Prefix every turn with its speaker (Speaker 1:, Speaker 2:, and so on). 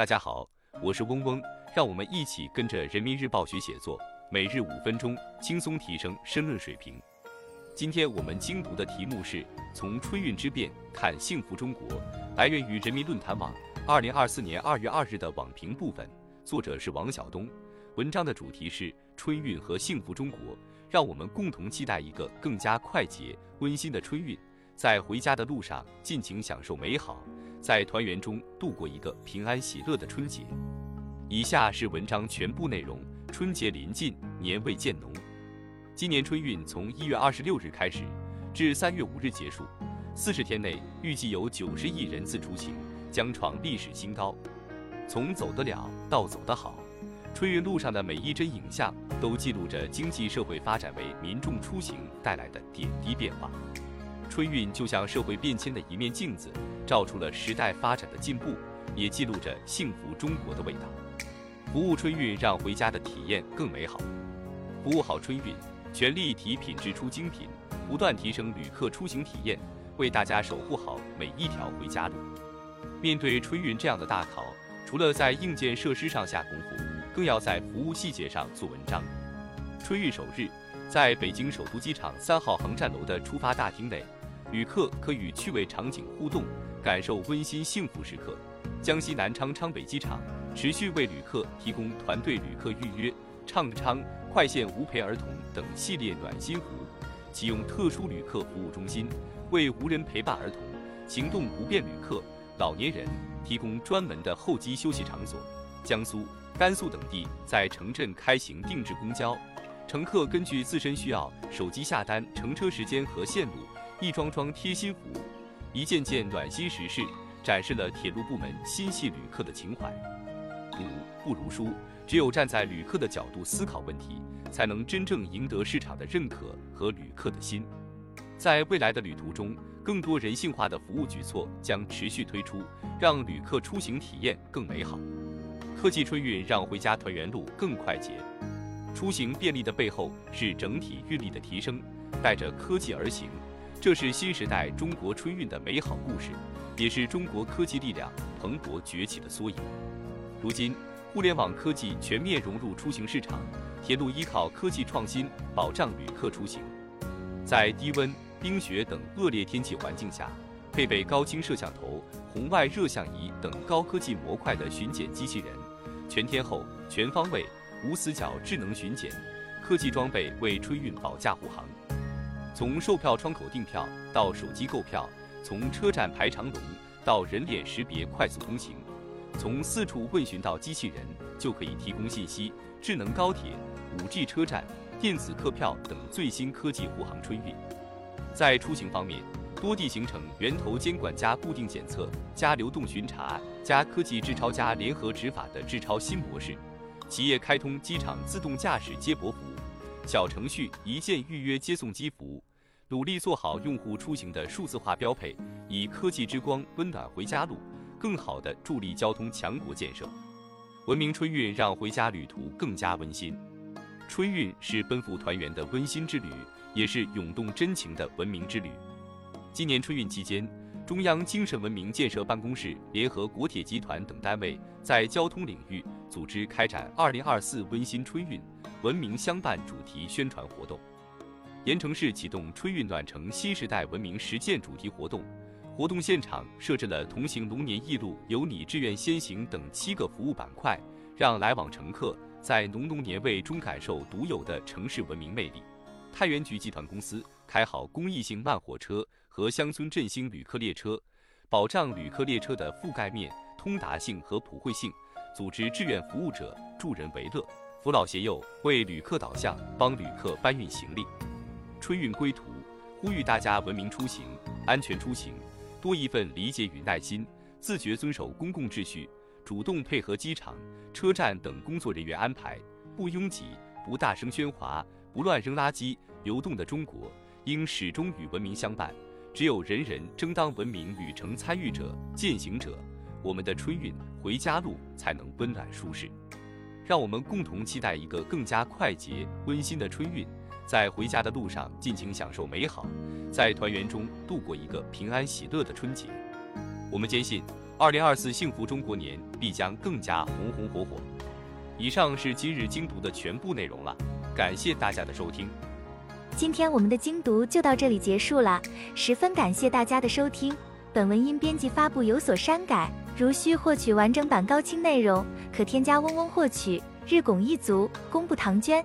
Speaker 1: 大家好，我是嗡嗡，让我们一起跟着人民日报学写作，每日五分钟，轻松提升申论水平。今天我们精读的题目是从春运之变看幸福中国，来源于人民论坛网二零二四年二月二日的网评部分，作者是王晓东。文章的主题是春运和幸福中国，让我们共同期待一个更加快捷、温馨的春运，在回家的路上尽情享受美好。在团圆中度过一个平安喜乐的春节。以下是文章全部内容。春节临近，年味渐浓。今年春运从一月二十六日开始，至三月五日结束，四十天内预计有九十亿人次出行，将创历史新高。从走得了到走得好，春运路上的每一帧影像都记录着经济社会发展为民众出行带来的点滴变化。春运就像社会变迁的一面镜子，照出了时代发展的进步，也记录着幸福中国的味道。服务春运，让回家的体验更美好。服务好春运，全力提品质出精品，不断提升旅客出行体验，为大家守护好每一条回家路。面对春运这样的大考，除了在硬件设施上下功夫，更要在服务细节上做文章。春运首日，在北京首都机场三号航站楼的出发大厅内。旅客可与趣味场景互动，感受温馨幸福时刻。江西南昌昌北机场持续为旅客提供团队旅客预约、畅昌快线无陪儿童等系列暖心服务，启用特殊旅客服务中心，为无人陪伴儿童、行动不便旅客、老年人提供专门的候机休息场所。江苏、甘肃等地在城镇开行定制公交，乘客根据自身需要，手机下单乘车时间和线路。一桩桩贴心服务，一件件暖心实事，展示了铁路部门心系旅客的情怀。读不如书，只有站在旅客的角度思考问题，才能真正赢得市场的认可和旅客的心。在未来的旅途中，更多人性化的服务举措将持续推出，让旅客出行体验更美好。科技春运让回家团圆路更快捷。出行便利的背后是整体运力的提升，带着科技而行。这是新时代中国春运的美好故事，也是中国科技力量蓬勃崛起的缩影。如今，互联网科技全面融入出行市场，铁路依靠科技创新保障旅客出行。在低温、冰雪等恶劣天气环境下，配备高清摄像头、红外热像仪等高科技模块的巡检机器人，全天候、全方位、无死角智能巡检，科技装备为春运保驾护航。从售票窗口订票到手机购票，从车站排长龙到人脸识别快速通行，从四处问询到机器人就可以提供信息。智能高铁、五 G 车站、电子客票等最新科技护航春运。在出行方面，多地形成源头监管加固定检测加流动巡查加科技质超加联合执法的质超新模式，企业开通机场自动驾驶接驳服务。小程序一键预约接送机服务，努力做好用户出行的数字化标配，以科技之光温暖回家路，更好地助力交通强国建设。文明春运让回家旅途更加温馨。春运是奔赴团圆的温馨之旅，也是涌动真情的文明之旅。今年春运期间，中央精神文明建设办公室联合国铁集团等单位，在交通领域组织开展“二零二四温馨春运”。文明相伴主题宣传活动，盐城市启动春运暖城新时代文明实践主题活动。活动现场设置了“同行龙年驿路，有你志愿先行”等七个服务板块，让来往乘客在浓浓年味中感受独有的城市文明魅力。太原局集团公司开好公益性慢火车和乡村振兴旅客列车，保障旅客列车的覆盖面、通达性和普惠性，组织志愿服务者助人为乐。扶老携幼，为旅客导向，帮旅客搬运行李。春运归途，呼吁大家文明出行、安全出行，多一份理解与耐心，自觉遵守公共秩序，主动配合机场、车站等工作人员安排，不拥挤，不大声喧哗，不乱扔垃圾。流动的中国应始终与文明相伴。只有人人争当文明旅程参与者、践行者，我们的春运回家路才能温暖舒适。让我们共同期待一个更加快捷、温馨的春运，在回家的路上尽情享受美好，在团圆中度过一个平安喜乐的春节。我们坚信，二零二四幸福中国年必将更加红红火火。以上是今日精读的全部内容了，感谢大家的收听。
Speaker 2: 今天我们的精读就到这里结束了，十分感谢大家的收听。本文因编辑发布有所删改，如需获取完整版高清内容，可添加嗡嗡获取。日拱一卒，功不唐捐。